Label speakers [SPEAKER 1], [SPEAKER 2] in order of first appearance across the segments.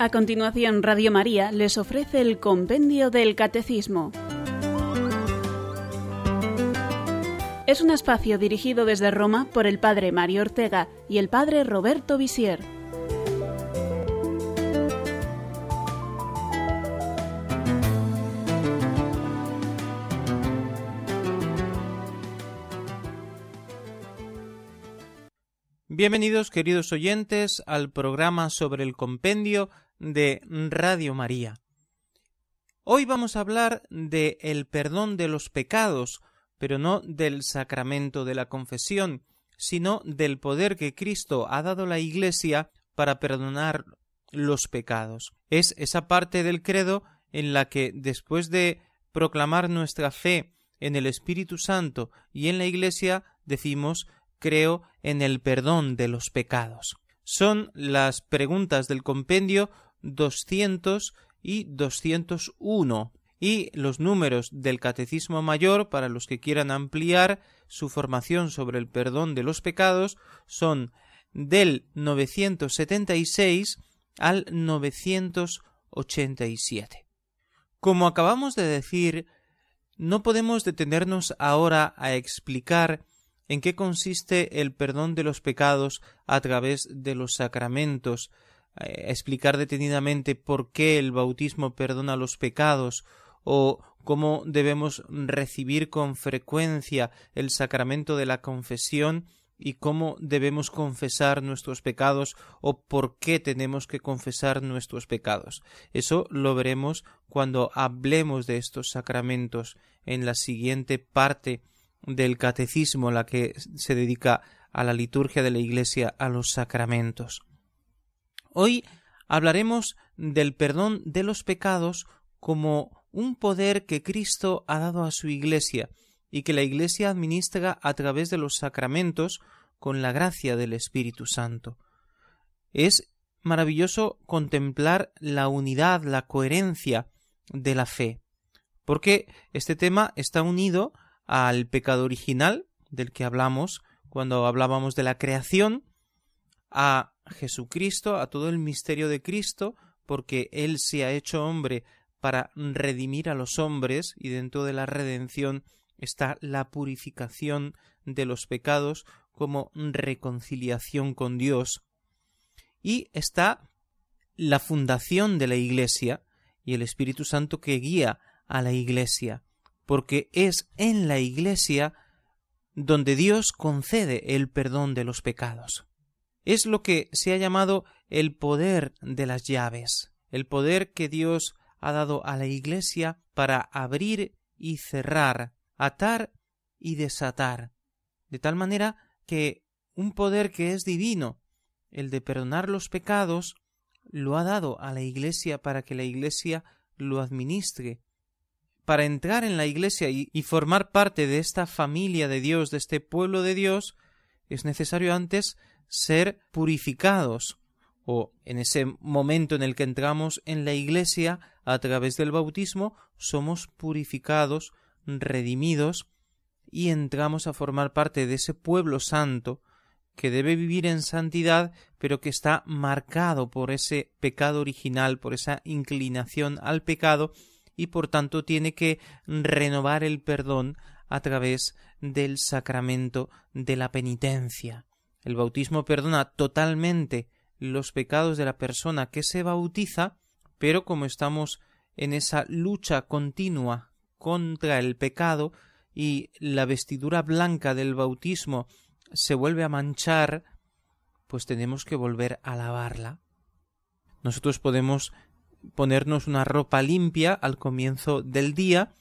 [SPEAKER 1] A continuación, Radio María les ofrece el Compendio del Catecismo. Es un espacio dirigido desde Roma por el Padre Mario Ortega y el Padre Roberto Visier.
[SPEAKER 2] Bienvenidos queridos oyentes al programa sobre el compendio de Radio María. Hoy vamos a hablar de el perdón de los pecados, pero no del sacramento de la confesión, sino del poder que Cristo ha dado a la Iglesia para perdonar los pecados. Es esa parte del credo en la que después de proclamar nuestra fe en el Espíritu Santo y en la Iglesia decimos creo en el perdón de los pecados. Son las preguntas del compendio 200 y 201 y los números del Catecismo Mayor para los que quieran ampliar su formación sobre el perdón de los pecados son del 976 al 987. Como acabamos de decir, no podemos detenernos ahora a explicar en qué consiste el perdón de los pecados a través de los sacramentos, explicar detenidamente por qué el bautismo perdona los pecados o cómo debemos recibir con frecuencia el sacramento de la confesión y cómo debemos confesar nuestros pecados o por qué tenemos que confesar nuestros pecados. Eso lo veremos cuando hablemos de estos sacramentos en la siguiente parte del catecismo, la que se dedica a la liturgia de la Iglesia, a los sacramentos. Hoy hablaremos del perdón de los pecados como un poder que Cristo ha dado a su Iglesia y que la Iglesia administra a través de los sacramentos con la gracia del Espíritu Santo. Es maravilloso contemplar la unidad, la coherencia de la fe, porque este tema está unido al pecado original del que hablamos cuando hablábamos de la creación, a Jesucristo, a todo el misterio de Cristo, porque Él se ha hecho hombre para redimir a los hombres y dentro de la redención está la purificación de los pecados como reconciliación con Dios. Y está la fundación de la Iglesia y el Espíritu Santo que guía a la Iglesia, porque es en la Iglesia donde Dios concede el perdón de los pecados es lo que se ha llamado el poder de las llaves, el poder que Dios ha dado a la Iglesia para abrir y cerrar, atar y desatar, de tal manera que un poder que es divino, el de perdonar los pecados, lo ha dado a la Iglesia para que la Iglesia lo administre. Para entrar en la Iglesia y, y formar parte de esta familia de Dios, de este pueblo de Dios, es necesario antes ser purificados o en ese momento en el que entramos en la Iglesia a través del bautismo somos purificados, redimidos y entramos a formar parte de ese pueblo santo que debe vivir en santidad, pero que está marcado por ese pecado original, por esa inclinación al pecado, y por tanto tiene que renovar el perdón a través del sacramento de la penitencia. El bautismo perdona totalmente los pecados de la persona que se bautiza, pero como estamos en esa lucha continua contra el pecado y la vestidura blanca del bautismo se vuelve a manchar, pues tenemos que volver a lavarla. Nosotros podemos ponernos una ropa limpia al comienzo del día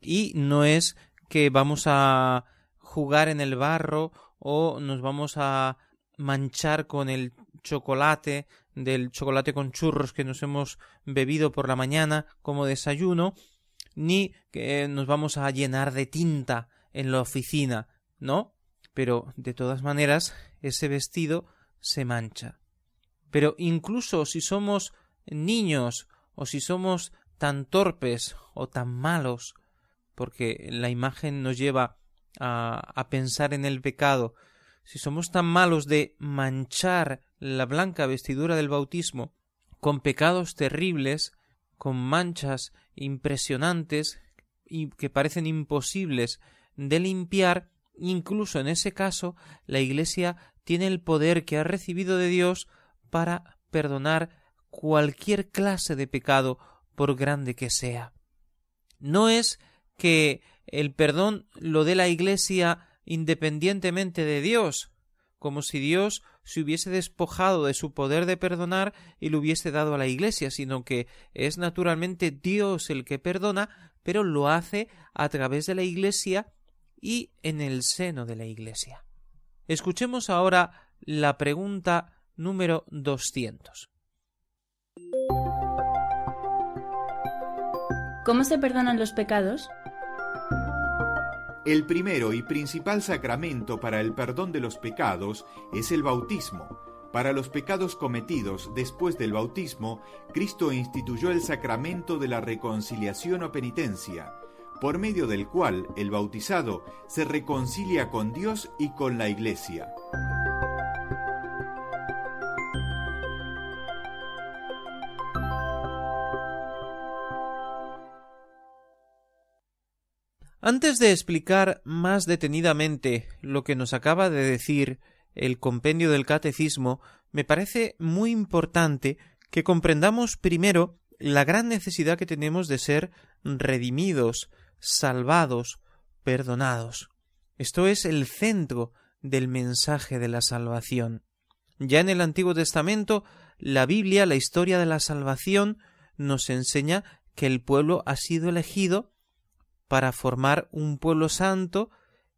[SPEAKER 2] y no es que vamos a jugar en el barro o nos vamos a manchar con el chocolate del chocolate con churros que nos hemos bebido por la mañana como desayuno, ni que nos vamos a llenar de tinta en la oficina, ¿no? Pero de todas maneras ese vestido se mancha. Pero incluso si somos niños o si somos tan torpes o tan malos, porque la imagen nos lleva a, pensar en el pecado, si somos tan malos de manchar la blanca vestidura del bautismo con pecados terribles, con manchas impresionantes y que parecen imposibles de limpiar, incluso en ese caso la Iglesia tiene el poder que ha recibido de Dios para perdonar cualquier clase de pecado, por grande que sea. No es que el perdón lo dé la Iglesia independientemente de Dios, como si Dios se hubiese despojado de su poder de perdonar y lo hubiese dado a la Iglesia, sino que es naturalmente Dios el que perdona, pero lo hace a través de la Iglesia y en el seno de la Iglesia. Escuchemos ahora la pregunta número 200.
[SPEAKER 1] ¿Cómo se perdonan los pecados?
[SPEAKER 3] El primero y principal sacramento para el perdón de los pecados es el bautismo. Para los pecados cometidos después del bautismo, Cristo instituyó el sacramento de la reconciliación o penitencia, por medio del cual el bautizado se reconcilia con Dios y con la Iglesia.
[SPEAKER 2] Antes de explicar más detenidamente lo que nos acaba de decir el compendio del catecismo, me parece muy importante que comprendamos primero la gran necesidad que tenemos de ser redimidos, salvados, perdonados. Esto es el centro del mensaje de la salvación. Ya en el Antiguo Testamento, la Biblia, la historia de la salvación, nos enseña que el pueblo ha sido elegido para formar un pueblo santo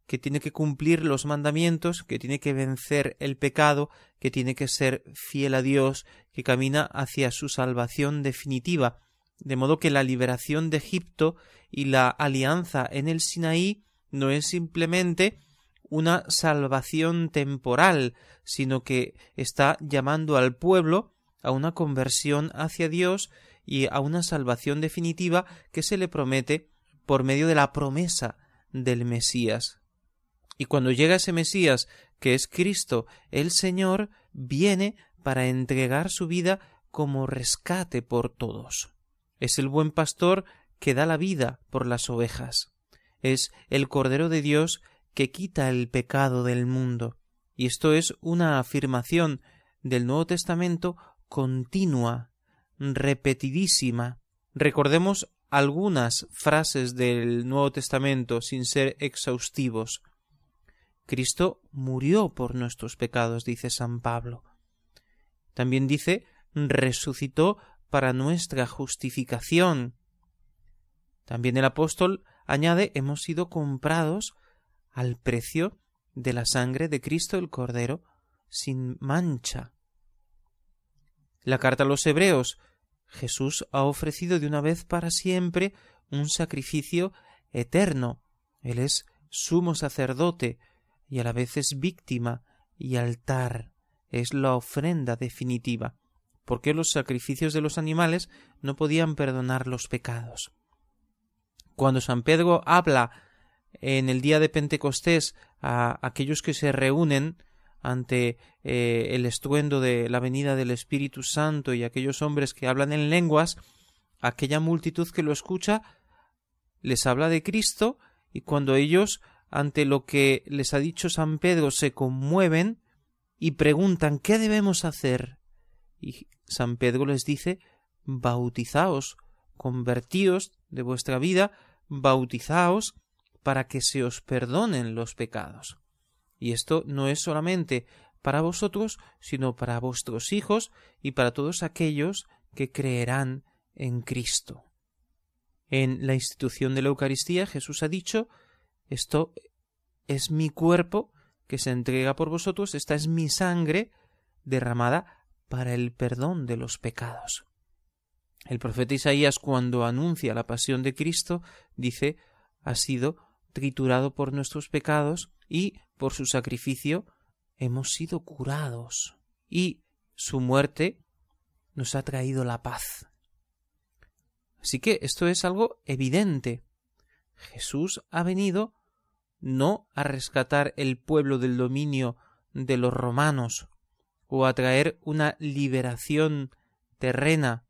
[SPEAKER 2] que tiene que cumplir los mandamientos, que tiene que vencer el pecado, que tiene que ser fiel a Dios, que camina hacia su salvación definitiva. De modo que la liberación de Egipto y la alianza en el Sinaí no es simplemente una salvación temporal, sino que está llamando al pueblo a una conversión hacia Dios y a una salvación definitiva que se le promete por medio de la promesa del Mesías. Y cuando llega ese Mesías, que es Cristo el Señor, viene para entregar su vida como rescate por todos. Es el buen pastor que da la vida por las ovejas. Es el Cordero de Dios que quita el pecado del mundo. Y esto es una afirmación del Nuevo Testamento continua, repetidísima. Recordemos algunas frases del Nuevo Testamento sin ser exhaustivos. Cristo murió por nuestros pecados, dice San Pablo. También dice resucitó para nuestra justificación. También el apóstol añade hemos sido comprados al precio de la sangre de Cristo el Cordero sin mancha. La carta a los Hebreos Jesús ha ofrecido de una vez para siempre un sacrificio eterno. Él es sumo sacerdote y a la vez es víctima y altar. Es la ofrenda definitiva. porque los sacrificios de los animales no podían perdonar los pecados? Cuando San Pedro habla en el día de Pentecostés a aquellos que se reúnen ante eh, el estruendo de la venida del Espíritu Santo y aquellos hombres que hablan en lenguas, aquella multitud que lo escucha les habla de Cristo y cuando ellos ante lo que les ha dicho San Pedro se conmueven y preguntan ¿qué debemos hacer? Y San Pedro les dice bautizaos, convertíos de vuestra vida, bautizaos para que se os perdonen los pecados. Y esto no es solamente para vosotros, sino para vuestros hijos y para todos aquellos que creerán en Cristo. En la institución de la Eucaristía Jesús ha dicho esto es mi cuerpo que se entrega por vosotros, esta es mi sangre derramada para el perdón de los pecados. El profeta Isaías cuando anuncia la pasión de Cristo dice ha sido triturado por nuestros pecados y por su sacrificio hemos sido curados y su muerte nos ha traído la paz. Así que esto es algo evidente. Jesús ha venido no a rescatar el pueblo del dominio de los romanos o a traer una liberación terrena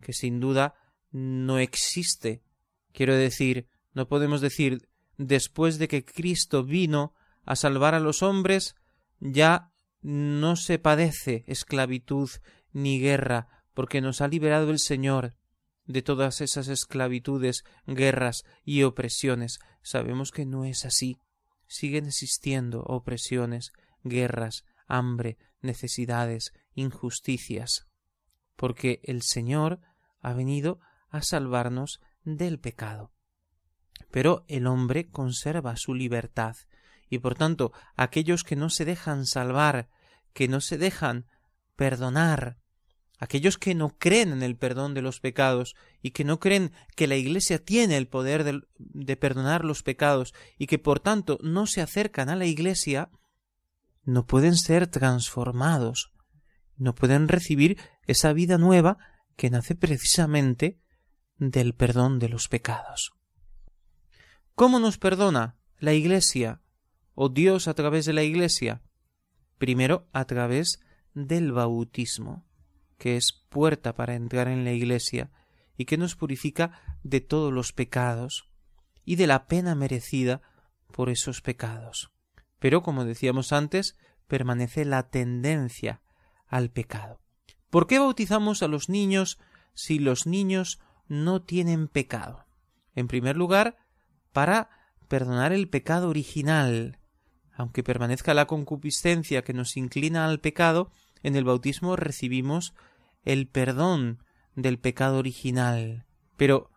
[SPEAKER 2] que sin duda no existe. Quiero decir, no podemos decir después de que Cristo vino a salvar a los hombres, ya no se padece esclavitud ni guerra, porque nos ha liberado el Señor de todas esas esclavitudes, guerras y opresiones. Sabemos que no es así. Siguen existiendo opresiones, guerras, hambre, necesidades, injusticias, porque el Señor ha venido a salvarnos del pecado. Pero el hombre conserva su libertad, y por tanto aquellos que no se dejan salvar, que no se dejan perdonar, aquellos que no creen en el perdón de los pecados y que no creen que la Iglesia tiene el poder de, de, perdonar los pecados y que por tanto no se acercan a la Iglesia, no pueden ser transformados, no pueden recibir esa vida nueva que nace precisamente del perdón de los pecados. ¿Cómo nos perdona la Iglesia o Dios a través de la Iglesia? Primero a través del bautismo, que es puerta para entrar en la Iglesia y que nos purifica de todos los pecados y de la pena merecida por esos pecados. Pero, como decíamos antes, permanece la tendencia al pecado. ¿Por qué bautizamos a los niños si los niños no tienen pecado? En primer lugar, para perdonar el pecado original. Aunque permanezca la concupiscencia que nos inclina al pecado, en el bautismo recibimos el perdón del pecado original. Pero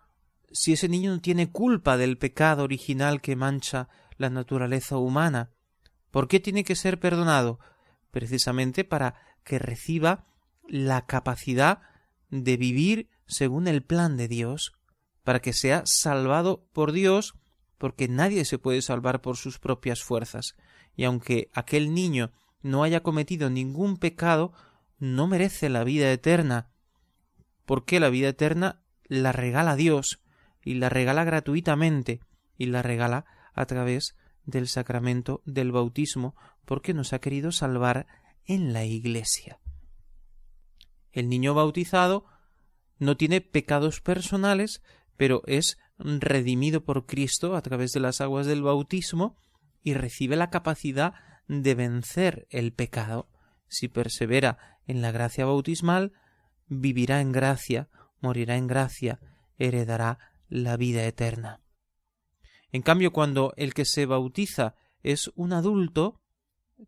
[SPEAKER 2] si ese niño no tiene culpa del pecado original que mancha la naturaleza humana, ¿por qué tiene que ser perdonado? Precisamente para que reciba la capacidad de vivir según el plan de Dios, para que sea salvado por Dios, porque nadie se puede salvar por sus propias fuerzas, y aunque aquel niño no haya cometido ningún pecado, no merece la vida eterna, porque la vida eterna la regala Dios, y la regala gratuitamente, y la regala a través del sacramento del bautismo, porque nos ha querido salvar en la Iglesia. El niño bautizado no tiene pecados personales, pero es redimido por Cristo a través de las aguas del bautismo y recibe la capacidad de vencer el pecado. Si persevera en la gracia bautismal, vivirá en gracia, morirá en gracia, heredará la vida eterna. En cambio, cuando el que se bautiza es un adulto,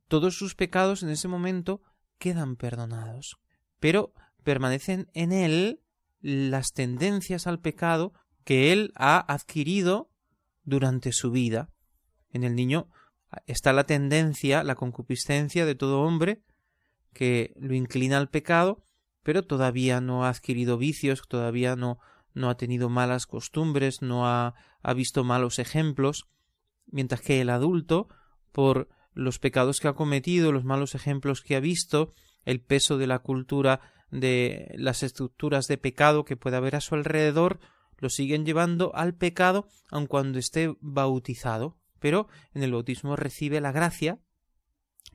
[SPEAKER 2] todos sus pecados en ese momento quedan perdonados. Pero permanecen en él las tendencias al pecado que él ha adquirido durante su vida. En el niño está la tendencia, la concupiscencia de todo hombre que lo inclina al pecado, pero todavía no ha adquirido vicios, todavía no, no ha tenido malas costumbres, no ha, ha visto malos ejemplos, mientras que el adulto, por los pecados que ha cometido, los malos ejemplos que ha visto, el peso de la cultura de las estructuras de pecado que puede haber a su alrededor, lo siguen llevando al pecado aun cuando esté bautizado, pero en el bautismo recibe la gracia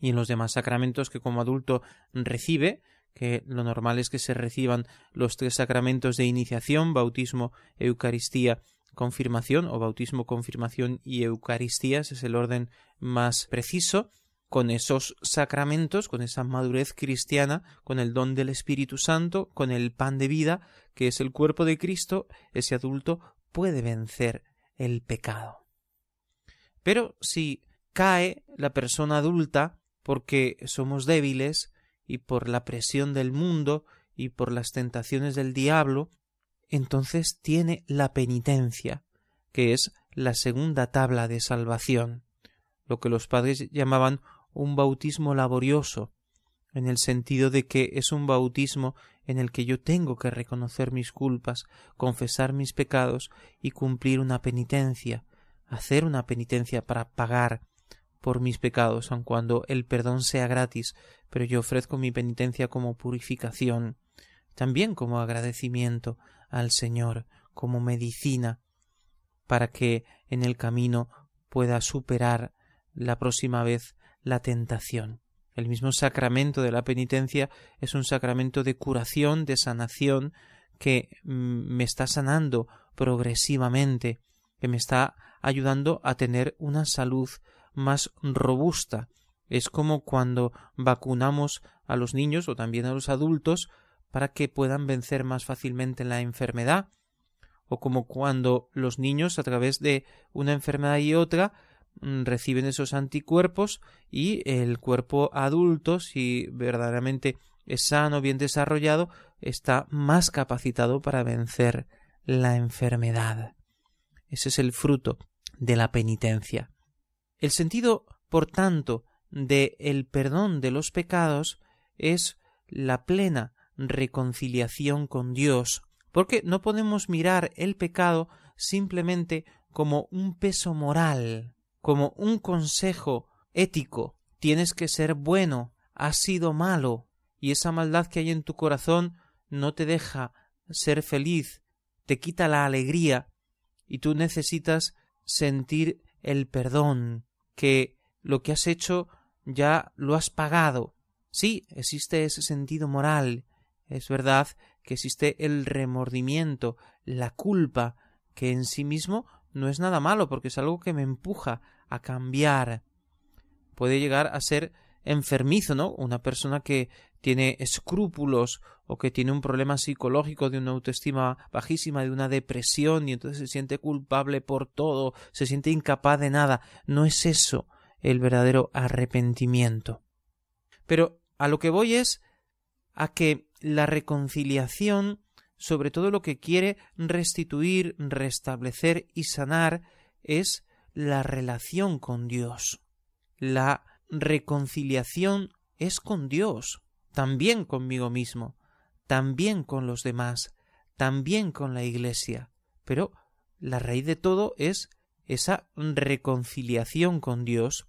[SPEAKER 2] y en los demás sacramentos que como adulto recibe, que lo normal es que se reciban los tres sacramentos de iniciación, bautismo, Eucaristía, confirmación o bautismo, confirmación y Eucaristías es el orden más preciso, con esos sacramentos, con esa madurez cristiana, con el don del Espíritu Santo, con el pan de vida, que es el cuerpo de Cristo, ese adulto puede vencer el pecado. Pero si cae la persona adulta porque somos débiles y por la presión del mundo y por las tentaciones del diablo, entonces tiene la penitencia, que es la segunda tabla de salvación, lo que los padres llamaban un bautismo laborioso, en el sentido de que es un bautismo en el que yo tengo que reconocer mis culpas, confesar mis pecados y cumplir una penitencia, hacer una penitencia para pagar por mis pecados, aun cuando el perdón sea gratis, pero yo ofrezco mi penitencia como purificación, también como agradecimiento al Señor, como medicina, para que en el camino pueda superar la próxima vez la tentación. El mismo sacramento de la penitencia es un sacramento de curación, de sanación, que mm, me está sanando progresivamente, que me está ayudando a tener una salud más robusta. Es como cuando vacunamos a los niños o también a los adultos para que puedan vencer más fácilmente la enfermedad, o como cuando los niños a través de una enfermedad y otra mm, reciben esos anticuerpos y el cuerpo adulto, si verdaderamente es sano, bien desarrollado, está más capacitado para vencer la enfermedad. Ese es el fruto de la penitencia. El sentido, por tanto, de el perdón de los pecados es la plena reconciliación con Dios, porque no podemos mirar el pecado simplemente como un peso moral, como un consejo ético. Tienes que ser bueno, has sido malo, y esa maldad que hay en tu corazón no te deja ser feliz, te quita la alegría, y tú necesitas sentir el perdón, que lo que has hecho ya lo has pagado. Sí, existe ese sentido moral, es verdad que existe el remordimiento, la culpa, que en sí mismo no es nada malo, porque es algo que me empuja a cambiar. Puede llegar a ser enfermizo, ¿no? Una persona que tiene escrúpulos o que tiene un problema psicológico de una autoestima bajísima, de una depresión y entonces se siente culpable por todo, se siente incapaz de nada. No es eso el verdadero arrepentimiento. Pero a lo que voy es a que la reconciliación, sobre todo lo que quiere restituir, restablecer y sanar, es la relación con Dios. La reconciliación es con Dios, también conmigo mismo, también con los demás, también con la Iglesia. Pero la raíz de todo es esa reconciliación con Dios.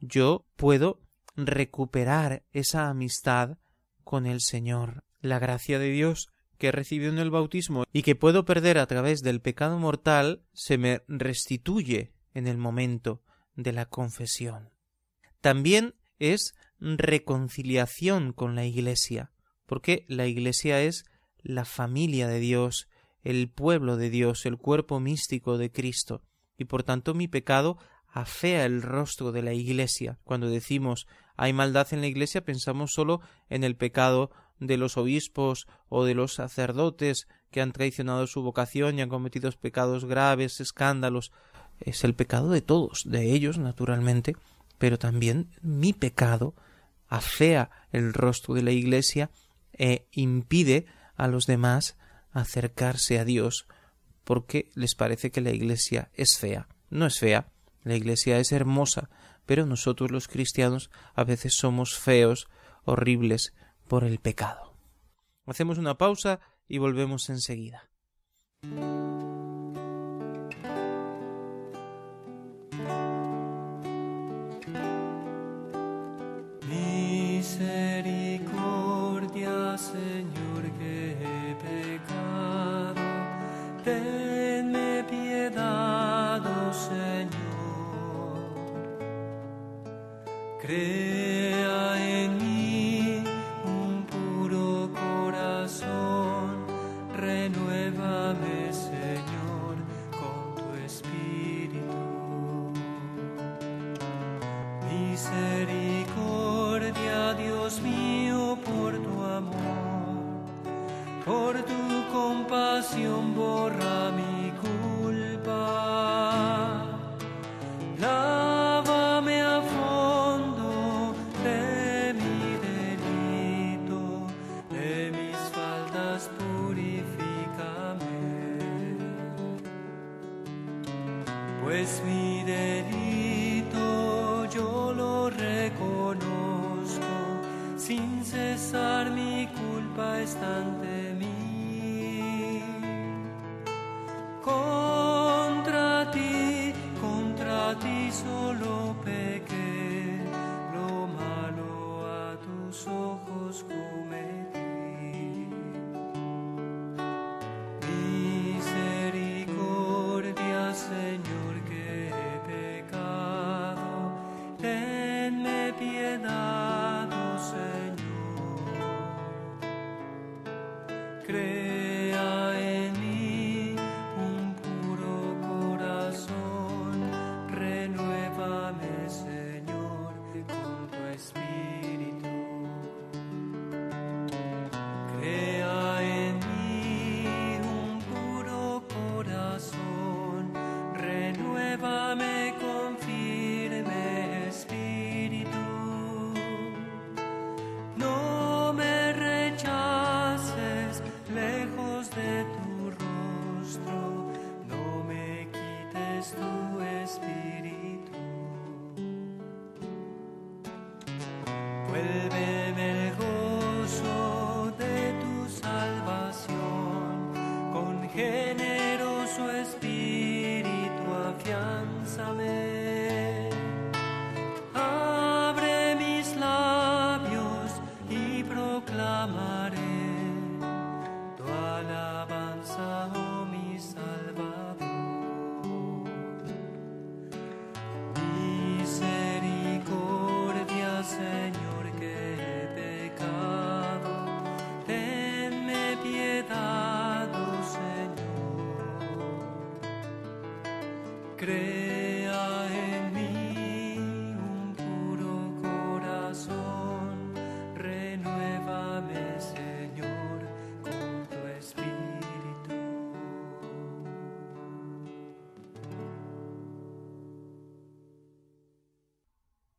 [SPEAKER 2] Yo puedo recuperar esa amistad con el Señor. La gracia de Dios que he recibido en el bautismo y que puedo perder a través del pecado mortal se me restituye en el momento de la confesión. También es reconciliación con la Iglesia, porque la Iglesia es la familia de Dios, el pueblo de Dios, el cuerpo místico de Cristo, y por tanto mi pecado afea el rostro de la Iglesia. Cuando decimos hay maldad en la Iglesia pensamos solo en el pecado de los obispos o de los sacerdotes que han traicionado su vocación y han cometido pecados graves, escándalos. Es el pecado de todos, de ellos, naturalmente, pero también mi pecado afea el rostro de la Iglesia e impide a los demás acercarse a Dios porque les parece que la Iglesia es fea. No es fea, la Iglesia es hermosa, pero nosotros los cristianos a veces somos feos, horribles por el pecado. Hacemos una pausa y volvemos enseguida.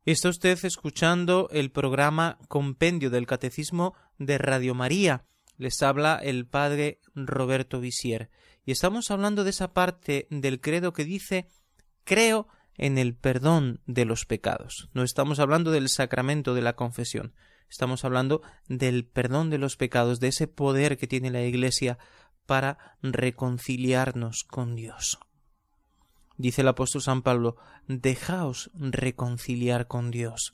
[SPEAKER 2] Está usted escuchando el programa Compendio del Catecismo de Radio María. Les habla el padre Roberto Visier. Y estamos hablando de esa parte del credo que dice creo en el perdón de los pecados. No estamos hablando del sacramento de la confesión. Estamos hablando del perdón de los pecados, de ese poder que tiene la Iglesia para reconciliarnos con Dios. Dice el apóstol San Pablo, dejaos reconciliar con Dios.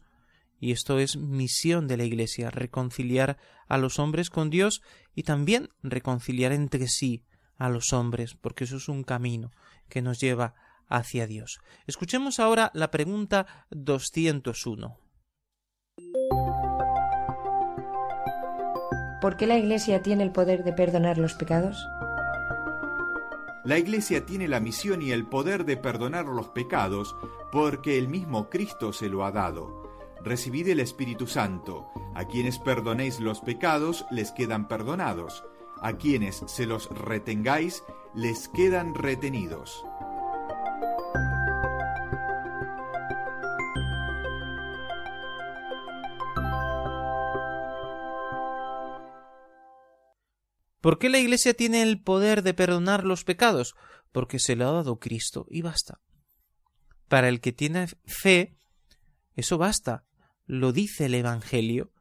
[SPEAKER 2] Y esto es misión de la Iglesia, reconciliar a los hombres con Dios y también reconciliar entre sí a los hombres, porque eso es un camino que nos lleva hacia Dios. Escuchemos ahora la pregunta 201.
[SPEAKER 4] ¿Por qué la Iglesia tiene el poder de perdonar los pecados?
[SPEAKER 3] La Iglesia tiene la misión y el poder de perdonar los pecados porque el mismo Cristo se lo ha dado. Recibid el Espíritu Santo. A quienes perdonéis los pecados les quedan perdonados. A quienes se los retengáis les quedan retenidos.
[SPEAKER 2] ¿Por qué la Iglesia tiene el poder de perdonar los pecados? Porque se lo ha dado Cristo y basta. Para el que tiene fe, eso basta. Lo dice el Evangelio.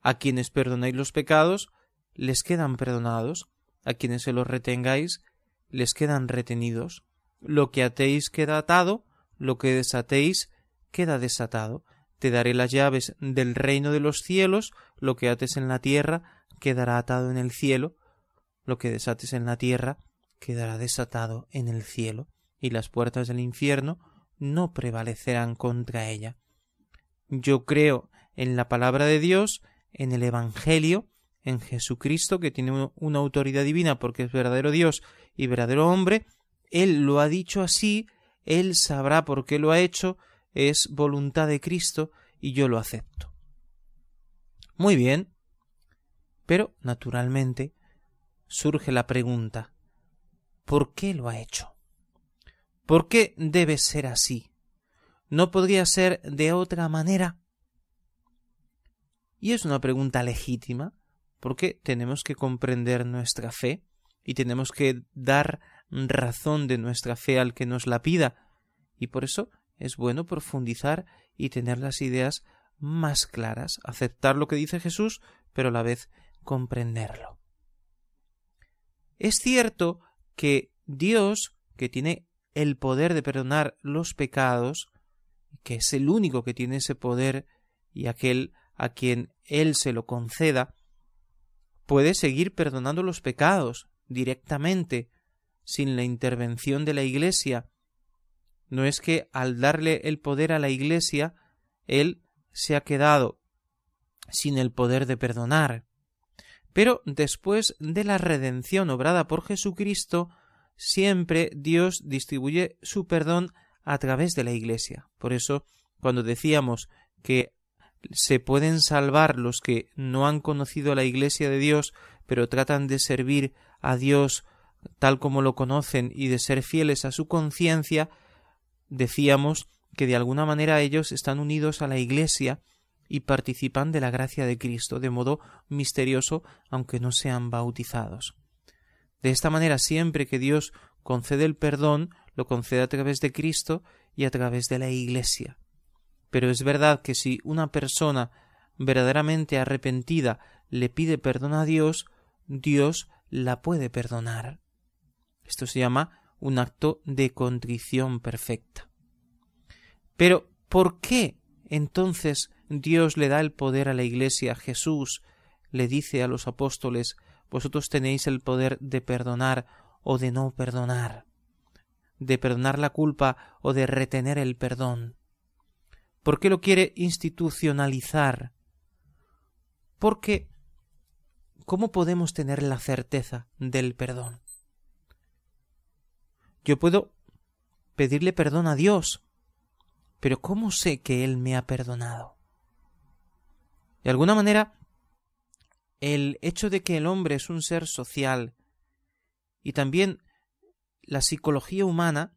[SPEAKER 2] A quienes perdonáis los pecados, les quedan perdonados. A quienes se los retengáis, les quedan retenidos. Lo que atéis queda atado, lo que desatéis queda desatado. Te daré las llaves del reino de los cielos, lo que ates en la tierra quedará atado en el cielo, lo que desates en la tierra quedará desatado en el cielo, y las puertas del infierno no prevalecerán contra ella. Yo creo en la palabra de Dios, en el Evangelio, en Jesucristo, que tiene una autoridad divina porque es verdadero Dios y verdadero hombre, Él lo ha dicho así, Él sabrá por qué lo ha hecho, es voluntad de Cristo y yo lo acepto. Muy bien, pero, naturalmente, surge la pregunta ¿por qué lo ha hecho? ¿Por qué debe ser así? ¿No podría ser de otra manera? Y es una pregunta legítima, porque tenemos que comprender nuestra fe y tenemos que dar razón de nuestra fe al que nos la pida, y por eso es bueno profundizar y tener las ideas más claras, aceptar lo que dice Jesús, pero a la vez comprenderlo. Es cierto que Dios, que tiene el poder de perdonar los pecados, que es el único que tiene ese poder y aquel a quien Él se lo conceda, puede seguir perdonando los pecados directamente, sin la intervención de la Iglesia. No es que al darle el poder a la Iglesia, Él se ha quedado sin el poder de perdonar. Pero después de la redención obrada por Jesucristo, siempre Dios distribuye su perdón a través de la Iglesia. Por eso, cuando decíamos que se pueden salvar los que no han conocido la Iglesia de Dios, pero tratan de servir a Dios tal como lo conocen y de ser fieles a su conciencia, decíamos que de alguna manera ellos están unidos a la Iglesia y participan de la gracia de Cristo de modo misterioso aunque no sean bautizados. De esta manera siempre que Dios concede el perdón, lo concede a través de Cristo y a través de la Iglesia. Pero es verdad que si una persona verdaderamente arrepentida le pide perdón a Dios, Dios la puede perdonar. Esto se llama un acto de contrición perfecta. Pero, ¿por qué entonces Dios le da el poder a la Iglesia? Jesús le dice a los apóstoles, vosotros tenéis el poder de perdonar o de no perdonar, de perdonar la culpa o de retener el perdón. ¿Por qué lo quiere institucionalizar? Porque ¿cómo podemos tener la certeza del perdón? Yo puedo pedirle perdón a Dios, pero ¿cómo sé que Él me ha perdonado? De alguna manera, el hecho de que el hombre es un ser social y también la psicología humana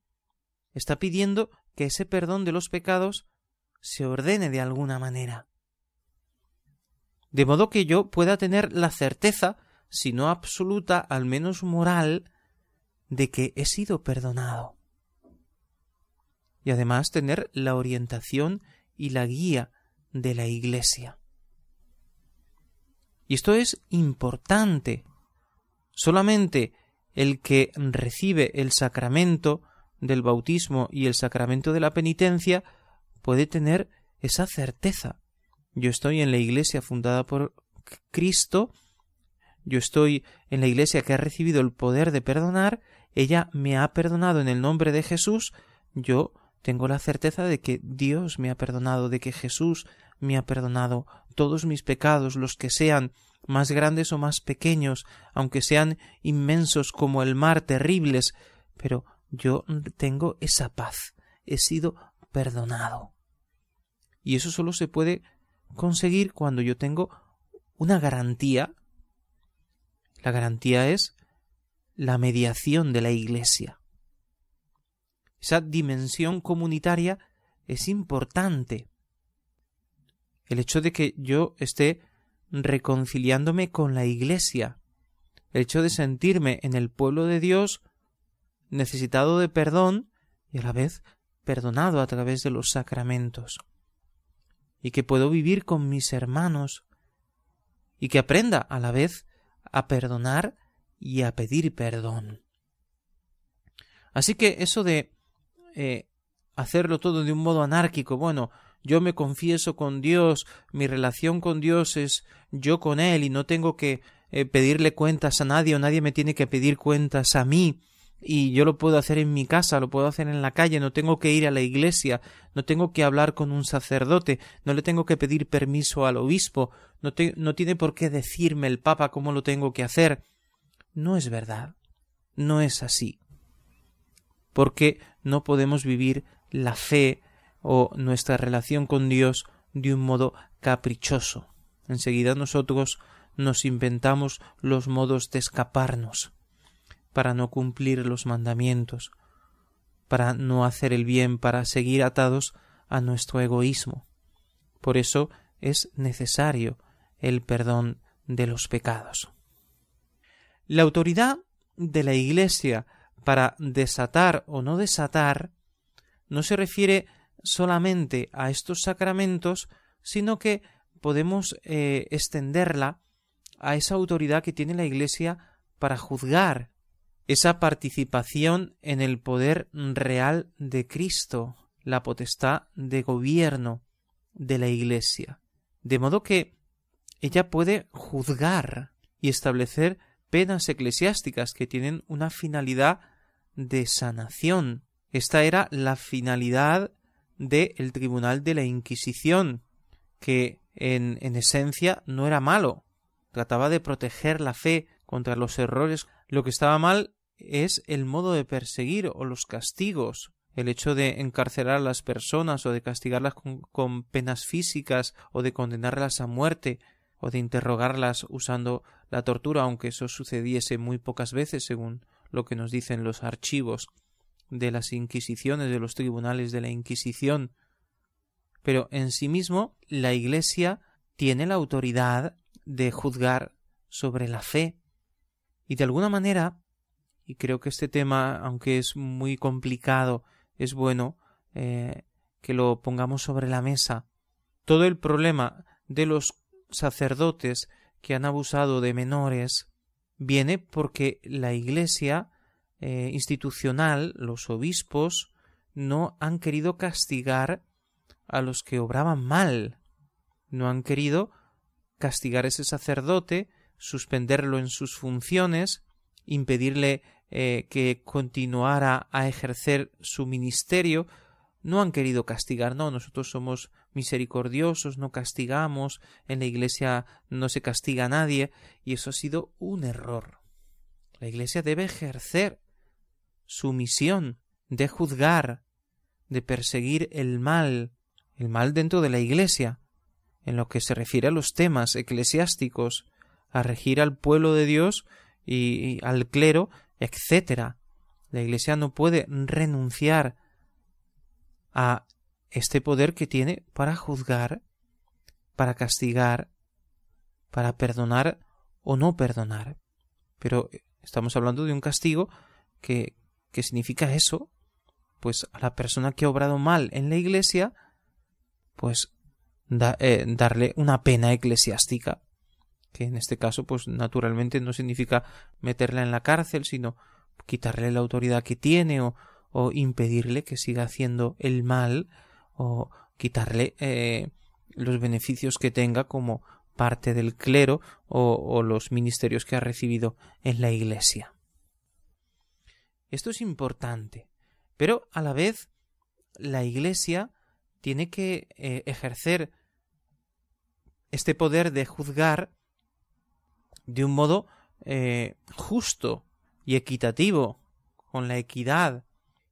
[SPEAKER 2] está pidiendo que ese perdón de los pecados se ordene de alguna manera. De modo que yo pueda tener la certeza, si no absoluta, al menos moral, de que he sido perdonado. Y además tener la orientación y la guía de la Iglesia. Y esto es importante. Solamente el que recibe el sacramento del bautismo y el sacramento de la penitencia puede tener esa certeza. Yo estoy en la iglesia fundada por Cristo, yo estoy en la iglesia que ha recibido el poder de perdonar, ella me ha perdonado en el nombre de Jesús, yo tengo la certeza de que Dios me ha perdonado, de que Jesús me ha perdonado todos mis pecados, los que sean más grandes o más pequeños, aunque sean inmensos como el mar, terribles, pero yo tengo esa paz, he sido perdonado. Y eso solo se puede conseguir cuando yo tengo una garantía. La garantía es la mediación de la Iglesia. Esa dimensión comunitaria es importante. El hecho de que yo esté reconciliándome con la Iglesia, el hecho de sentirme en el pueblo de Dios necesitado de perdón y a la vez perdonado a través de los sacramentos, y que puedo vivir con mis hermanos, y que aprenda a la vez a perdonar y a pedir perdón. Así que eso de eh, hacerlo todo de un modo anárquico, bueno, yo me confieso con Dios, mi relación con Dios es yo con Él y no tengo que eh, pedirle cuentas a nadie o nadie me tiene que pedir cuentas a mí y yo lo puedo hacer en mi casa, lo puedo hacer en la calle, no tengo que ir a la iglesia, no tengo que hablar con un sacerdote, no le tengo que pedir permiso al obispo, no, no tiene por qué decirme el Papa cómo lo tengo que hacer. No es verdad, no es así. Porque no podemos vivir la fe o nuestra relación con Dios de un modo caprichoso. Enseguida nosotros nos inventamos los modos de escaparnos para no cumplir los mandamientos, para no hacer el bien, para seguir atados a nuestro egoísmo. Por eso es necesario el perdón de los pecados. La autoridad de la Iglesia para desatar o no desatar no se refiere solamente a estos sacramentos, sino que podemos eh, extenderla a esa autoridad que tiene la Iglesia para juzgar, esa participación en el poder real de Cristo, la potestad de gobierno de la Iglesia. De modo que ella puede juzgar y establecer penas eclesiásticas que tienen una finalidad de sanación. Esta era la finalidad del Tribunal de la Inquisición, que en, en esencia no era malo, trataba de proteger la fe contra los errores. Lo que estaba mal es el modo de perseguir o los castigos, el hecho de encarcelar a las personas o de castigarlas con, penas físicas o de condenarlas a muerte o de interrogarlas usando la tortura, aunque eso sucediese muy pocas veces según lo que nos dicen los archivos de las inquisiciones, de los tribunales de la Inquisición. Pero en sí mismo la Iglesia tiene la autoridad de juzgar sobre la fe y de alguna manera y creo que este tema, aunque es muy complicado, es bueno eh, que lo pongamos sobre la mesa. Todo el problema de los sacerdotes que han abusado de menores viene porque la Iglesia eh, institucional, los obispos, no han querido castigar a los que obraban mal, no han querido castigar a ese sacerdote, suspenderlo en sus funciones, impedirle eh, que continuara a ejercer su ministerio, no han querido castigar, no, nosotros somos misericordiosos, no castigamos, en la Iglesia no se castiga a nadie, y eso ha sido un error. La Iglesia debe ejercer su misión de juzgar, de perseguir el mal, el mal dentro de la Iglesia, en lo que se refiere a los temas eclesiásticos, a regir al pueblo de Dios y, al clero, etc. La Iglesia no puede renunciar a este poder que tiene para juzgar, para castigar, para perdonar o no perdonar. Pero estamos hablando de un castigo que, que significa eso, pues a la persona que ha obrado mal en la iglesia, pues eh, darle una pena eclesiástica, que en este caso, pues naturalmente no significa meterla en la cárcel, sino quitarle la autoridad que tiene o, impedirle que siga haciendo el mal o quitarle eh, los beneficios que tenga como parte del clero o los ministerios que ha recibido en la Iglesia. Esto es importante, pero a la vez la Iglesia tiene que eh, ejercer este poder de juzgar de un modo eh, justo y equitativo, con la equidad,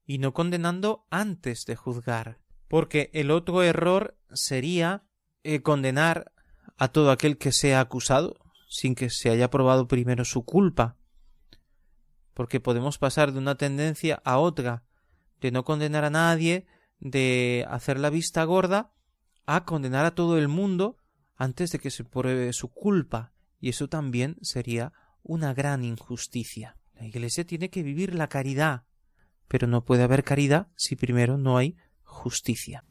[SPEAKER 2] y no condenando antes de juzgar. Porque el otro error sería eh, condenar a todo aquel que sea acusado sin que se haya probado primero su culpa. Porque podemos pasar de una tendencia a otra, de no condenar a nadie, de hacer la vista gorda, a condenar a todo el mundo antes de que se pruebe su culpa. Y eso también sería una gran injusticia. La Iglesia tiene que vivir la caridad, pero no puede haber caridad si primero no hay justicia.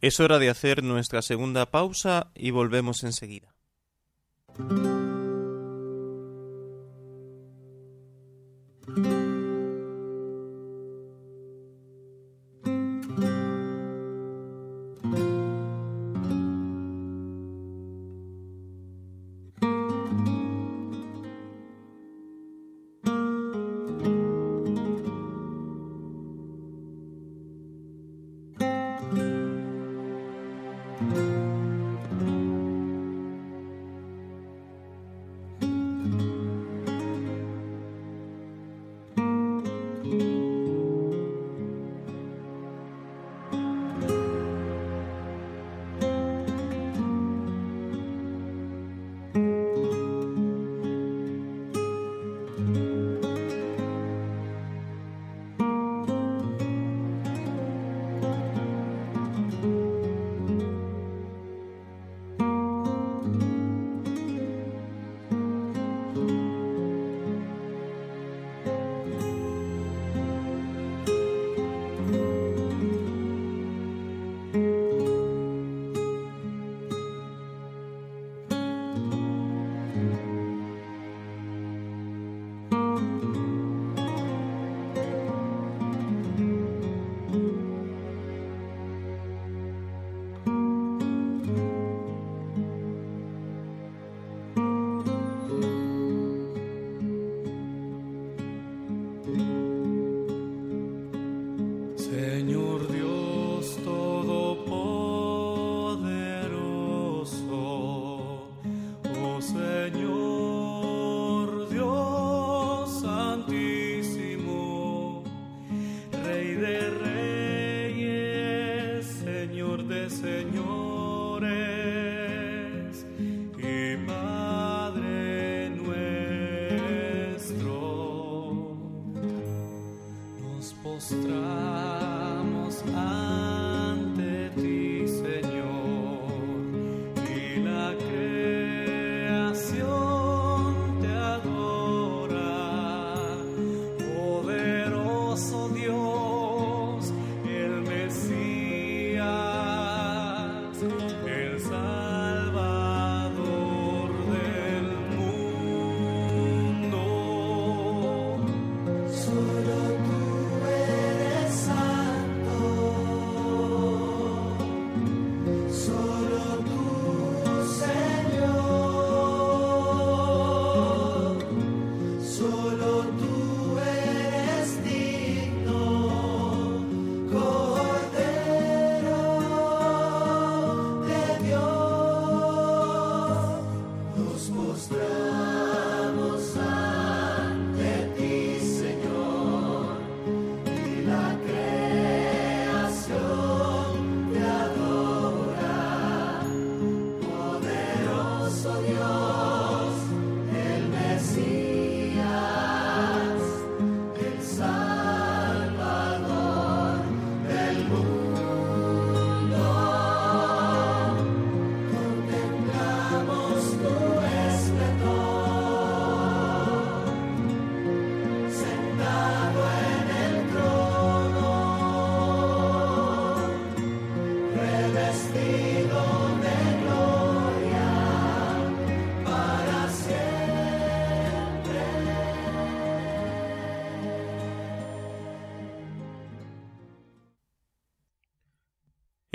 [SPEAKER 5] Es hora de hacer nuestra segunda pausa y volvemos enseguida.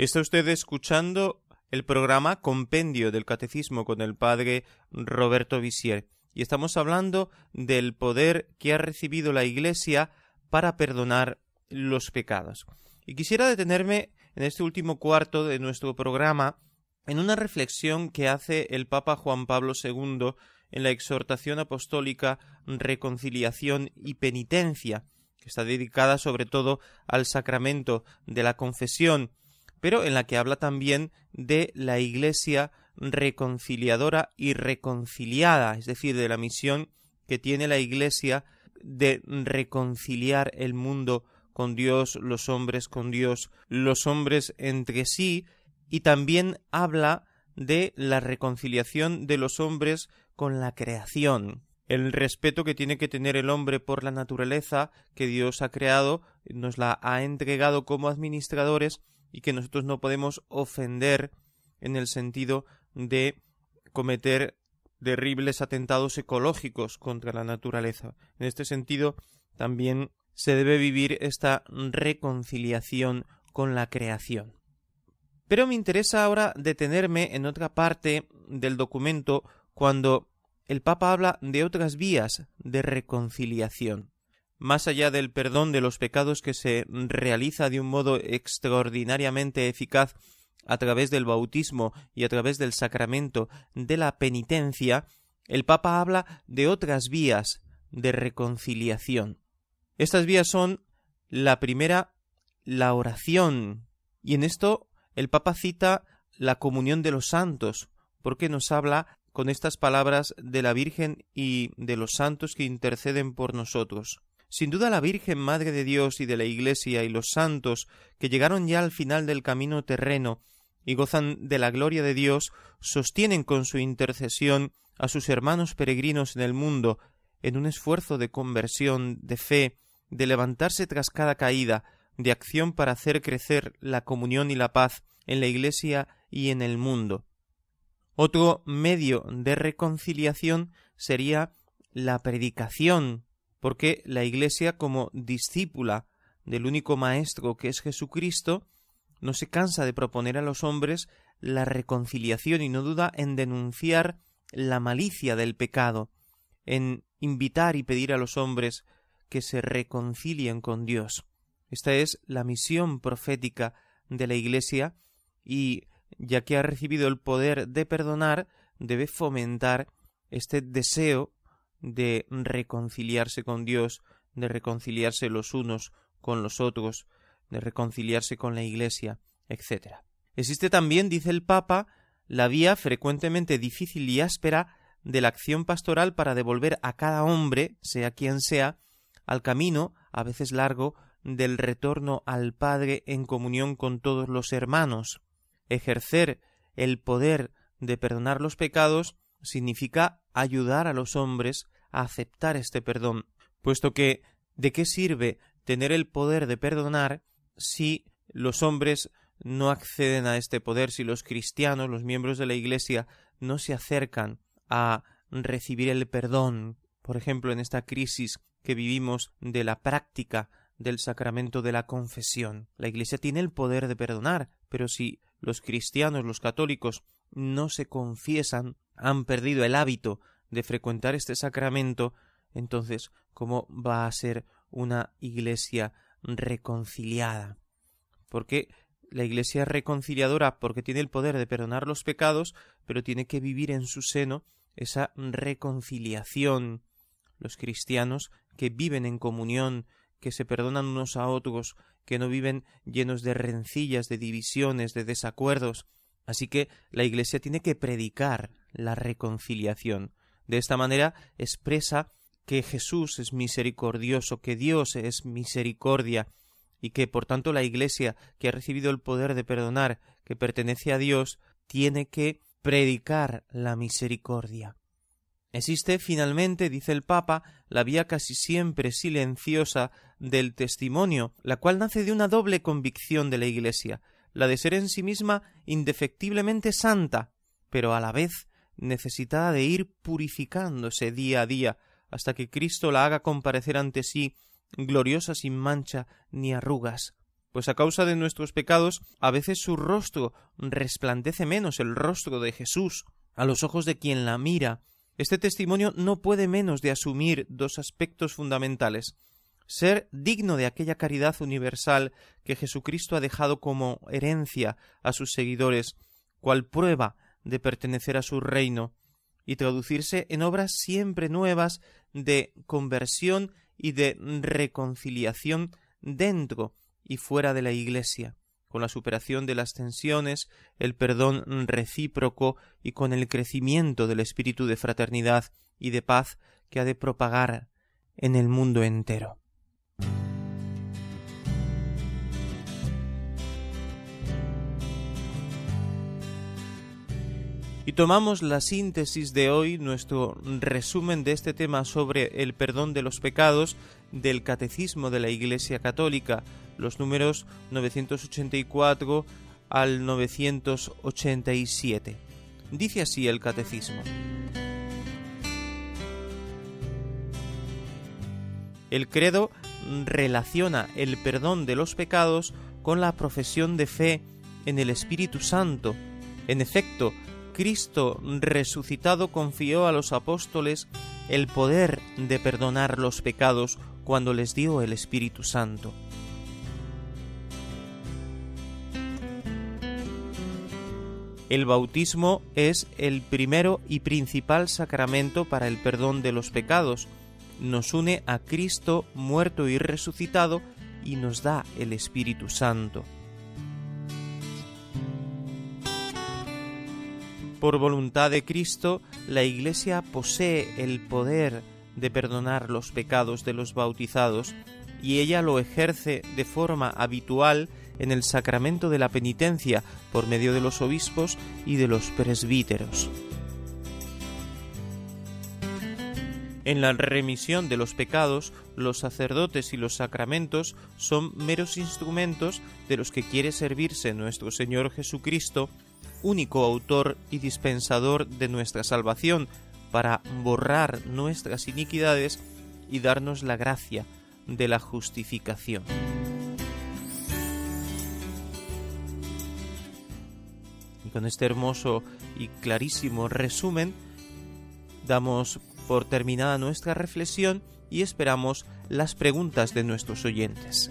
[SPEAKER 2] Está usted escuchando el programa Compendio del Catecismo con el padre Roberto Visier y estamos hablando del poder que ha recibido la Iglesia para perdonar los pecados. Y quisiera detenerme en este último cuarto de nuestro programa en una reflexión que hace el Papa Juan Pablo II en la exhortación apostólica Reconciliación y Penitencia, que está dedicada sobre todo al sacramento de la confesión, pero en la que habla también de la Iglesia reconciliadora y reconciliada, es decir, de la misión que tiene la Iglesia de reconciliar el mundo con Dios, los hombres con Dios, los hombres entre sí, y también habla de la reconciliación de los hombres con la creación, el respeto que tiene que tener el hombre por la naturaleza que Dios ha creado, nos la ha entregado como administradores y que nosotros no podemos ofender en el sentido de cometer terribles atentados ecológicos contra la naturaleza. En este sentido, también se debe vivir esta reconciliación con la creación. Pero me interesa ahora detenerme en otra parte del documento cuando el Papa habla de otras vías de reconciliación. Más allá del perdón de los pecados que se realiza de un modo extraordinariamente eficaz a través del bautismo y a través del sacramento de la penitencia, el Papa habla de otras vías de reconciliación. Estas vías son la primera, la oración, y en esto el Papa cita la comunión de los santos, porque nos habla con estas palabras de la Virgen y de los santos que interceden por nosotros. Sin duda la Virgen Madre de Dios y de la Iglesia y los santos que llegaron ya al final del camino terreno y gozan de la gloria de Dios, sostienen con su intercesión a sus hermanos peregrinos en el mundo en un esfuerzo de conversión, de fe, de levantarse tras cada caída, de acción para hacer crecer la comunión y la paz en la Iglesia y en el mundo. Otro medio de reconciliación sería la predicación, porque la Iglesia como discípula del único Maestro que es Jesucristo, no se cansa de proponer a los hombres la reconciliación y no duda en denunciar la malicia del pecado, en invitar y pedir a los hombres que se reconcilien con Dios. Esta es la misión profética de la Iglesia y, ya que ha recibido el poder de perdonar, debe fomentar este deseo de reconciliarse con Dios, de reconciliarse los unos con los otros, de reconciliarse con la Iglesia, etc. Existe también, dice el Papa, la vía frecuentemente difícil y áspera de la acción pastoral para devolver a cada hombre, sea quien sea, al camino, a veces largo, del retorno al Padre en comunión con todos los hermanos. Ejercer el poder de perdonar los pecados significa ayudar a los hombres a aceptar este perdón, puesto que ¿de qué sirve tener el poder de perdonar si los hombres no acceden a este poder, si los cristianos, los miembros de la Iglesia, no se acercan a recibir el perdón, por ejemplo, en esta crisis que vivimos de la práctica del sacramento de la confesión. La Iglesia tiene el poder de perdonar, pero si los cristianos, los católicos, no se confiesan, han perdido el hábito de frecuentar este sacramento, entonces, ¿cómo va a ser una Iglesia reconciliada? Porque la Iglesia es reconciliadora porque tiene el poder de perdonar los pecados, pero tiene que vivir en su seno esa reconciliación. Los cristianos que viven en comunión, que se perdonan unos a otros, que no viven llenos de rencillas, de divisiones, de desacuerdos. Así que la Iglesia tiene que predicar la reconciliación. De esta manera expresa que Jesús es misericordioso, que Dios es misericordia, y que por tanto la Iglesia, que ha recibido el poder de perdonar, que pertenece a Dios, tiene que predicar la misericordia. Existe finalmente, dice el Papa, la vía casi siempre silenciosa del testimonio, la cual nace de una doble convicción de la Iglesia, la de ser en sí misma indefectiblemente santa, pero a la vez necesitada de ir purificándose día a día, hasta que Cristo la haga comparecer ante sí gloriosa sin mancha ni arrugas. pues a causa de nuestros pecados a veces su rostro resplandece menos el rostro de Jesús a los ojos de quien la mira. Este testimonio no puede menos de asumir dos aspectos fundamentales. Ser digno de aquella caridad universal que Jesucristo ha dejado como herencia a sus seguidores, cual prueba de pertenecer a su reino, y traducirse en obras siempre nuevas de conversión y de reconciliación dentro y fuera de la Iglesia, con la superación de las tensiones, el perdón recíproco y con el crecimiento del espíritu de fraternidad y de paz que ha de propagar en el mundo entero. Y tomamos la síntesis de hoy, nuestro resumen de este tema sobre el perdón de los pecados del Catecismo de la Iglesia Católica, los números 984 al 987. Dice así el Catecismo. El credo relaciona el perdón de los pecados con la profesión de fe en el Espíritu Santo. En efecto, Cristo resucitado confió a los apóstoles el poder de perdonar los pecados cuando les dio el Espíritu Santo. El bautismo es el primero y principal sacramento para el perdón de los pecados. Nos une a Cristo muerto y resucitado y nos da el Espíritu Santo. Por voluntad de Cristo, la Iglesia posee el poder de perdonar los pecados de los bautizados y ella lo ejerce de forma habitual en el sacramento de la penitencia por medio de los obispos y de los presbíteros. En la remisión de los pecados, los sacerdotes y los sacramentos son meros instrumentos de los que quiere servirse nuestro Señor Jesucristo único autor y dispensador de nuestra salvación, para borrar nuestras iniquidades y darnos la gracia de la justificación. Y con este hermoso y clarísimo resumen, damos por terminada nuestra reflexión y esperamos las preguntas de nuestros oyentes.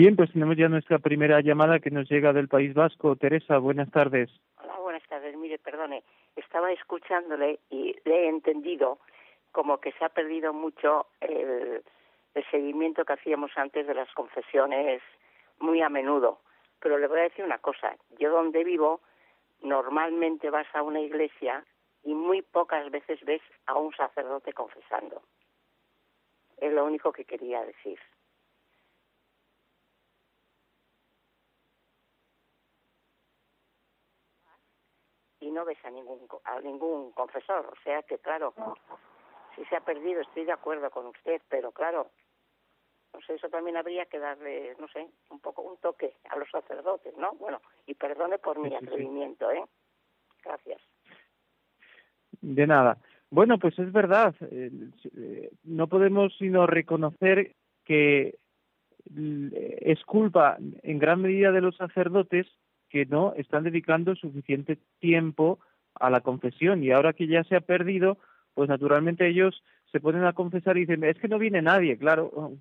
[SPEAKER 6] Bien, pues tenemos ya nuestra primera llamada que nos llega del País Vasco. Teresa, buenas tardes.
[SPEAKER 7] Hola, buenas tardes. Mire, perdone, estaba escuchándole y le he entendido como que se ha perdido mucho el, el seguimiento que hacíamos antes de las confesiones muy a menudo. Pero le voy a decir una cosa, yo donde vivo normalmente vas a una iglesia y muy pocas veces ves a un sacerdote confesando. Es lo único que quería decir. Y no ves a ningún a ningún confesor, o sea que claro, si se ha perdido, estoy de acuerdo con usted, pero claro, no sé, eso también habría que darle, no sé, un poco un toque a los sacerdotes, ¿no? Bueno, y perdone por mi atrevimiento, ¿eh? Gracias.
[SPEAKER 6] De nada. Bueno, pues es verdad, eh, no podemos sino reconocer que es culpa en gran medida de los sacerdotes que no están dedicando suficiente tiempo a la confesión. Y ahora que ya se ha perdido, pues naturalmente ellos se ponen a confesar y dicen, es que no viene nadie, claro,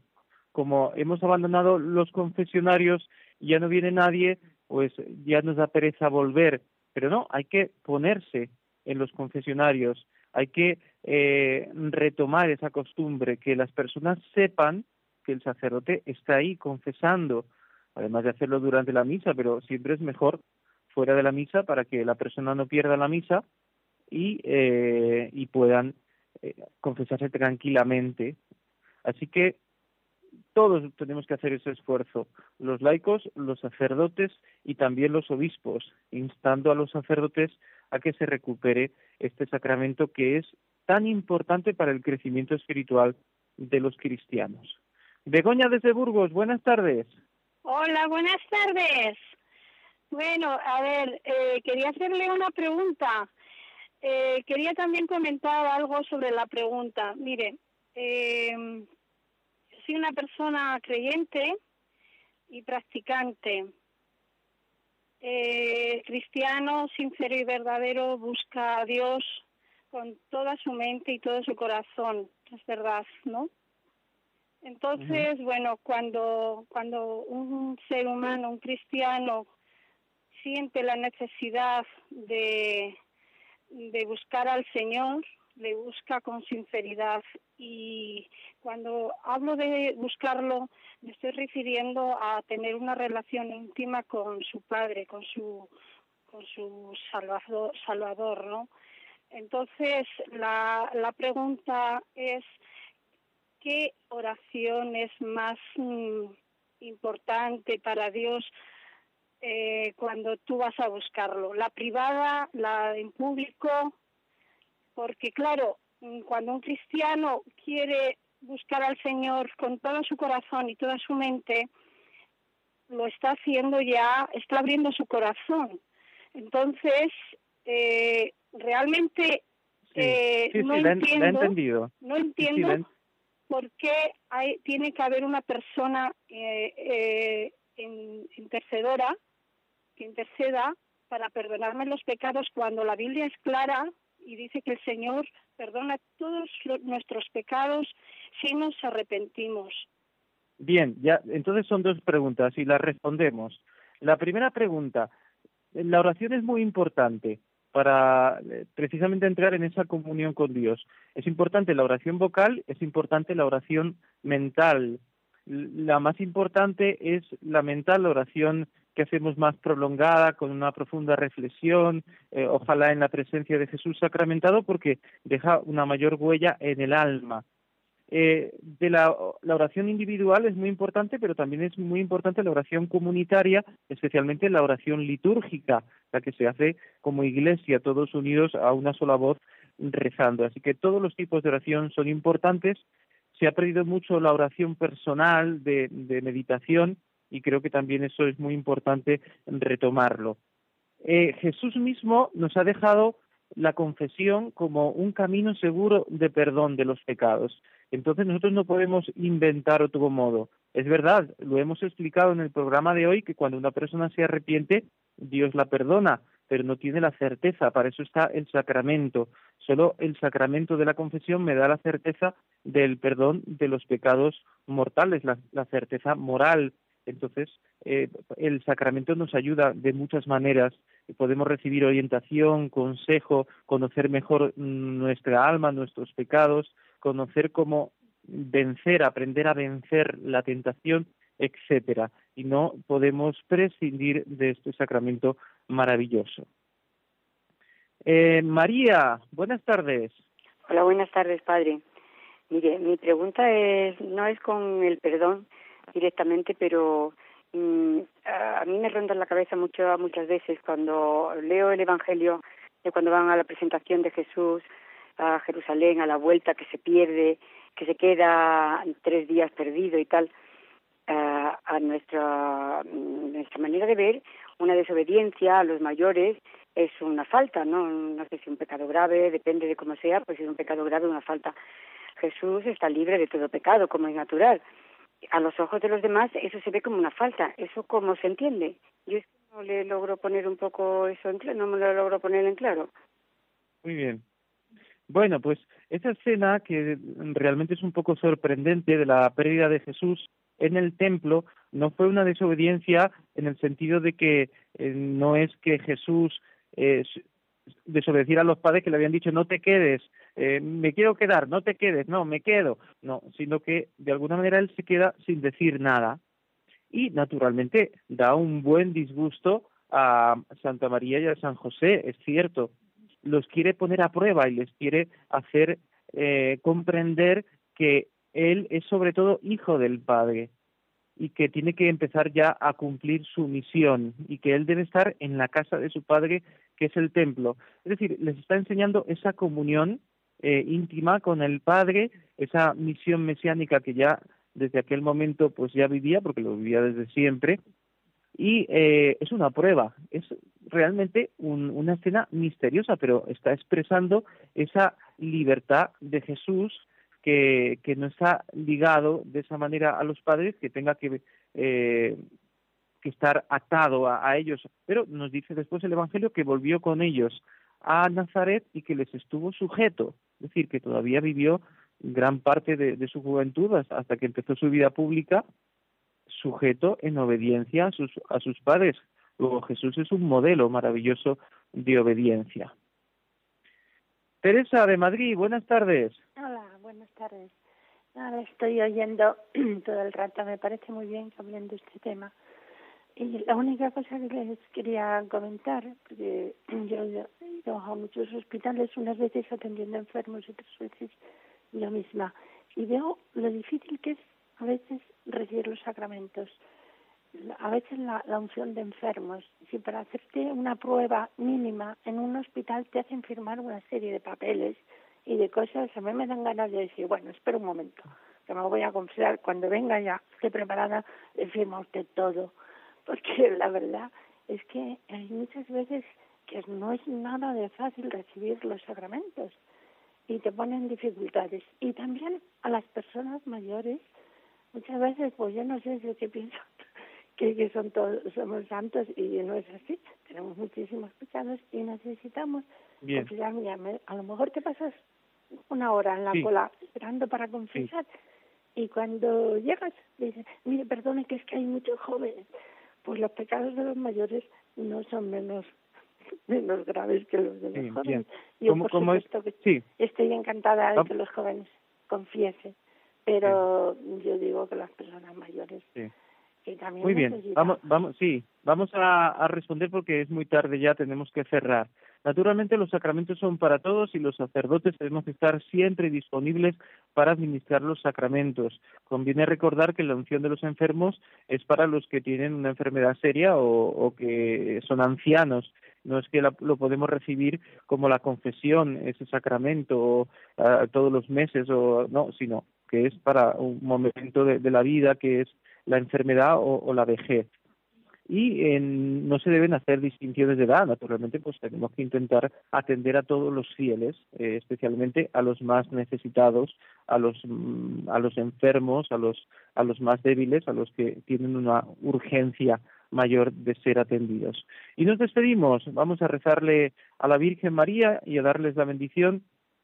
[SPEAKER 6] como hemos abandonado los confesionarios y ya no viene nadie, pues ya nos da pereza volver, pero no, hay que ponerse en los confesionarios, hay que eh, retomar esa costumbre, que las personas sepan que el sacerdote está ahí confesando, además de hacerlo durante la misa, pero siempre es mejor fuera de la misa para que la persona no pierda la misa y, eh, y puedan eh, confesarse tranquilamente. Así que todos tenemos que hacer ese esfuerzo, los laicos, los sacerdotes y también los obispos, instando a los sacerdotes a que se recupere este sacramento que es tan importante para el crecimiento espiritual de los cristianos. Begoña desde Burgos, buenas tardes.
[SPEAKER 8] Hola, buenas tardes. Bueno, a ver, eh, quería hacerle una pregunta. Eh, quería también comentar algo sobre la pregunta. Mire, eh, soy una persona creyente y practicante. Eh, cristiano, sincero y verdadero, busca a Dios con toda su mente y todo su corazón, es verdad, ¿no? Entonces, bueno, cuando, cuando un ser humano, un cristiano, siente la necesidad de, de buscar al Señor, le busca con sinceridad. Y cuando hablo de buscarlo, me estoy refiriendo a tener una relación íntima con su Padre, con su, con su Salvador, Salvador ¿no? Entonces, la, la pregunta es, ¿qué oración es más mm, importante para Dios eh, cuando tú vas a buscarlo? ¿La privada, la en público? Porque claro, mm, cuando un cristiano quiere buscar al Señor con todo su corazón y toda su mente, lo está haciendo ya, está abriendo su corazón. Entonces, eh, realmente eh, no, entiendo, no entiendo por qué hay, tiene que haber una persona eh, eh, intercedora que interceda para perdonarme los pecados cuando la Biblia es clara y dice que el Señor perdona todos nuestros pecados si nos arrepentimos.
[SPEAKER 6] Bien, ya entonces son dos preguntas y las respondemos. La primera pregunta, la oración es muy importante para eh, precisamente entrar en esa comunión con Dios. Es importante la oración vocal, es importante la oración mental. La más importante es la mental, la oración que hacemos más prolongada, con una profunda reflexión, eh, ojalá en la presencia de Jesús sacramentado, porque deja una mayor huella en el alma. Eh, de la, oración individual es muy importante, pero también es muy importante la oración comunitaria, especialmente la oración litúrgica, la que se hace como iglesia, todos unidos a una sola voz rezando. Así que todos los tipos de oración son importantes. Se ha perdido mucho la oración personal de, de meditación y creo que también eso es muy importante retomarlo. Eh, Jesús mismo nos ha dejado la confesión como un camino seguro de perdón de los pecados. Entonces nosotros no podemos inventar otro modo. Es verdad, lo hemos explicado en el programa de hoy, que cuando una persona se arrepiente, Dios la perdona, pero no tiene la certeza, para eso está el sacramento. Solo el sacramento de la confesión me da la certeza del perdón de los pecados mortales, la, certeza moral. Entonces, eh, el sacramento nos ayuda de muchas maneras. Podemos recibir orientación, consejo, conocer mejor nuestra alma, nuestros pecados, conocer cómo vencer, aprender a vencer la tentación, etcétera. Y no podemos prescindir de este sacramento maravilloso. Eh, María, buenas tardes.
[SPEAKER 9] Hola, buenas tardes, padre. Mire, mi pregunta es no es con el perdón directamente, pero mm, a mí me ronda la cabeza mucho muchas veces cuando leo el Evangelio cuando van a la presentación de Jesús a Jerusalén, a la vuelta que se pierde, que se queda tres días perdido y tal. a nuestra, mm, nuestra manera de ver, una desobediencia a los mayores es una falta, ¿no? No sé si un pecado grave, depende de cómo sea, pues si es un pecado grave, una falta. Jesús está libre de todo pecado, como es natural. A los ojos de los demás eso se ve como una falta. ¿Eso cómo se entiende? Yo no le logro poner un poco eso en claro, no me lo logro poner en claro.
[SPEAKER 6] Muy bien. Bueno, pues esa escena que realmente es un poco sorprendente de la pérdida de Jesús en el templo no fue una desobediencia en el sentido de que eh, no es que Jesús eh, desobedeciera a los padres que le habían dicho no te quedes, eh, me quiero quedar, no te quedes, no, me quedo, no, sino que de alguna manera él se queda sin decir nada y naturalmente da un buen disgusto a Santa María y a San José, es cierto, los quiere poner a prueba y les quiere hacer eh, comprender que él es sobre todo hijo del Padre y que tiene que empezar ya a cumplir su misión y que él debe estar en la casa de su Padre, que es el templo. Es decir, les está enseñando esa comunión eh, íntima con el Padre, esa misión mesiánica que ya desde aquel momento pues ya vivía, porque lo vivía desde siempre, y eh, es una prueba, es realmente una escena misteriosa, pero está expresando esa libertad de Jesús que, que no está ligado de esa manera a los padres, que tenga que, eh, que estar atado a, ellos. Pero nos dice después el Evangelio que volvió con ellos a Nazaret y que les estuvo sujeto, es decir, que todavía vivió gran parte de, de su juventud hasta que empezó su vida pública sujeto en obediencia a sus, a sus padres. Luego Jesús es un modelo maravilloso de obediencia. Teresa de Madrid, buenas tardes.
[SPEAKER 10] Hola, buenas tardes. Nada, estoy oyendo todo el rato, me parece muy bien que hablen de este tema. Y la única cosa que les quería comentar, porque yo he ido a muchos hospitales, unas veces atendiendo enfermos y otras veces yo misma, y veo lo difícil que es a veces recibir los sacramentos, a veces la, unción de enfermos. Si para hacerte una prueba mínima en un hospital te hacen firmar una serie de papeles y de cosas, a mí me dan ganas de decir, bueno, espera un momento, que me voy a confiar, cuando venga ya, esté preparada, le firma usted todo. Porque la verdad es que hay muchas veces que no es nada de fácil recibir los sacramentos y te ponen dificultades. Y también a las personas mayores muchas veces pues yo no sé si es que pienso que, que son todos somos santos y no es así. Tenemos muchísimos pecados y necesitamos confesar a lo mejor te pasas una hora en la cola esperando para confesar. Y cuando llegas dices mire perdone que es que hay muchos jóvenes pues los pecados de los mayores no son menos menos graves que los de los jóvenes. Yo por supuesto que estoy encantada de que los jóvenes confiesen pero yo digo que las personas mayores
[SPEAKER 6] sí. también muy bien vamos vamos sí vamos a, responder porque es muy tarde ya tenemos que cerrar. Naturalmente los sacramentos son para todos y los sacerdotes tenemos que estar siempre disponibles para administrar los sacramentos. Conviene recordar que la unción de los enfermos es para los que tienen una enfermedad seria o, que son ancianos. No es que lo podemos recibir como la confesión, ese sacramento uh, todos los meses o no, sino que es para un momento de, la vida que es la enfermedad o, la vejez. Y no se deben hacer distinciones de edad, naturalmente, pues tenemos que intentar atender a todos los fieles, eh, especialmente a los más necesitados, a los, mm, a los enfermos, a los, a los más débiles, a los que tienen una urgencia mayor de ser atendidos. Y nos despedimos, vamos a rezarle a la Virgen María y a darles la bendición